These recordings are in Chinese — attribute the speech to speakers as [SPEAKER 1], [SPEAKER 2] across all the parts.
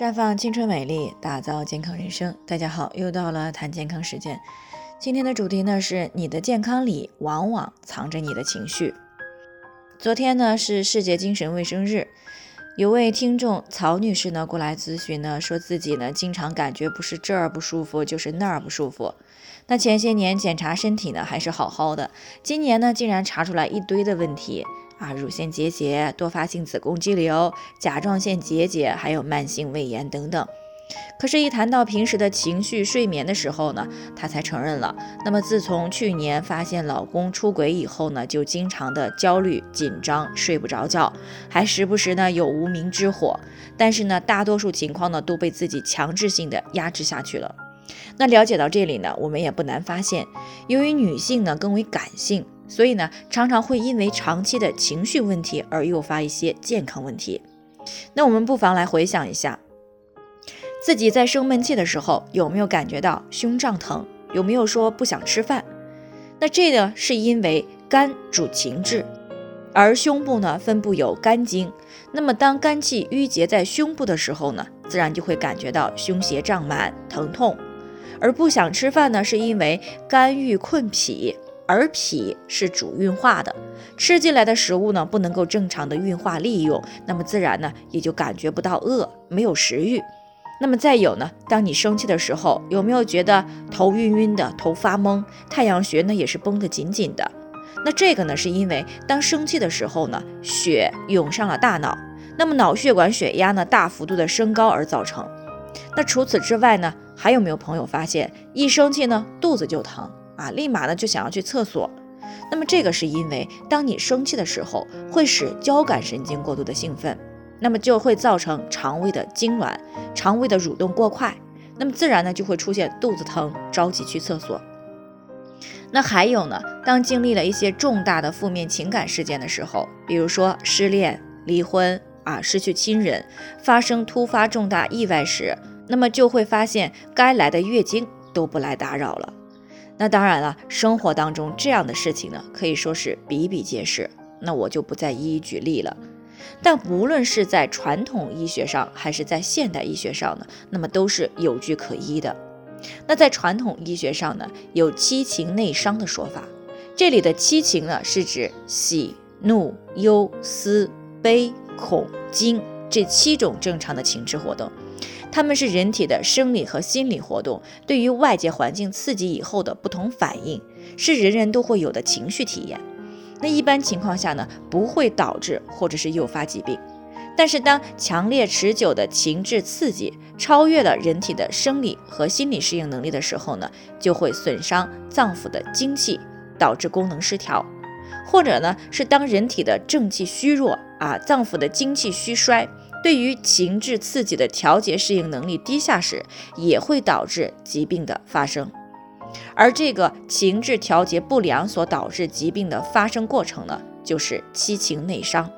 [SPEAKER 1] 绽放青春美丽，打造健康人生。大家好，又到了谈健康时间。今天的主题呢是你的健康里往往藏着你的情绪。昨天呢是世界精神卫生日，有位听众曹女士呢过来咨询呢，说自己呢经常感觉不是这儿不舒服，就是那儿不舒服。那前些年检查身体呢还是好好的，今年呢竟然查出来一堆的问题。啊，乳腺结节、多发性子宫肌瘤、甲状腺结节，还有慢性胃炎等等。可是，一谈到平时的情绪、睡眠的时候呢，她才承认了。那么，自从去年发现老公出轨以后呢，就经常的焦虑、紧张，睡不着觉，还时不时呢有无名之火。但是呢，大多数情况呢都被自己强制性的压制下去了。那了解到这里呢，我们也不难发现，由于女性呢更为感性。所以呢，常常会因为长期的情绪问题而诱发一些健康问题。那我们不妨来回想一下，自己在生闷气的时候，有没有感觉到胸胀疼？有没有说不想吃饭？那这呢，是因为肝主情志，而胸部呢分布有肝经。那么当肝气郁结在胸部的时候呢，自然就会感觉到胸胁胀满、疼痛。而不想吃饭呢，是因为肝郁困脾。而脾是主运化的，吃进来的食物呢不能够正常的运化利用，那么自然呢也就感觉不到饿，没有食欲。那么再有呢，当你生气的时候，有没有觉得头晕晕的、头发懵？太阳穴呢也是绷得紧紧的。那这个呢是因为当生气的时候呢，血涌上了大脑，那么脑血管血压呢大幅度的升高而造成。那除此之外呢，还有没有朋友发现一生气呢肚子就疼？啊，立马呢就想要去厕所，那么这个是因为当你生气的时候，会使交感神经过度的兴奋，那么就会造成肠胃的痉挛，肠胃的蠕动过快，那么自然呢就会出现肚子疼，着急去厕所。那还有呢，当经历了一些重大的负面情感事件的时候，比如说失恋、离婚啊，失去亲人，发生突发重大意外时，那么就会发现该来的月经都不来打扰了。那当然了，生活当中这样的事情呢，可以说是比比皆是。那我就不再一一举例了。但无论是在传统医学上，还是在现代医学上呢，那么都是有据可依的。那在传统医学上呢，有七情内伤的说法。这里的七情呢，是指喜、怒、忧、思、悲、恐、惊这七种正常的情志活动。它们是人体的生理和心理活动对于外界环境刺激以后的不同反应，是人人都会有的情绪体验。那一般情况下呢，不会导致或者是诱发疾病。但是当强烈持久的情志刺激超越了人体的生理和心理适应能力的时候呢，就会损伤脏腑的精气，导致功能失调。或者呢，是当人体的正气虚弱啊，脏腑的精气虚衰。对于情志刺激的调节适应能力低下时，也会导致疾病的发生。而这个情志调节不良所导致疾病的发生过程呢，就是七情内伤。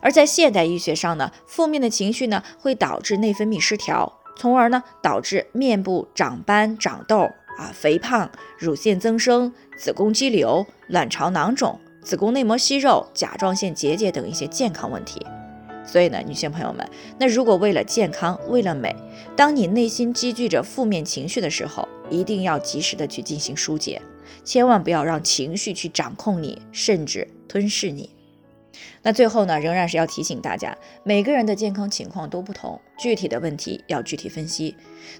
[SPEAKER 1] 而在现代医学上呢，负面的情绪呢会导致内分泌失调，从而呢导致面部长斑、长痘啊、肥胖、乳腺增生、子宫肌瘤、卵巢囊肿、子宫内膜息肉、甲状腺结节等一些健康问题。所以呢，女性朋友们，那如果为了健康，为了美，当你内心积聚着负面情绪的时候，一定要及时的去进行疏解，千万不要让情绪去掌控你，甚至吞噬你。那最后呢，仍然是要提醒大家，每个人的健康情况都不同，具体的问题要具体分析。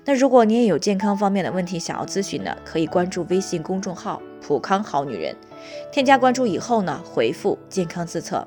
[SPEAKER 1] 那如果你也有健康方面的问题想要咨询呢，可以关注微信公众号“普康好女人”，添加关注以后呢，回复“健康自测”。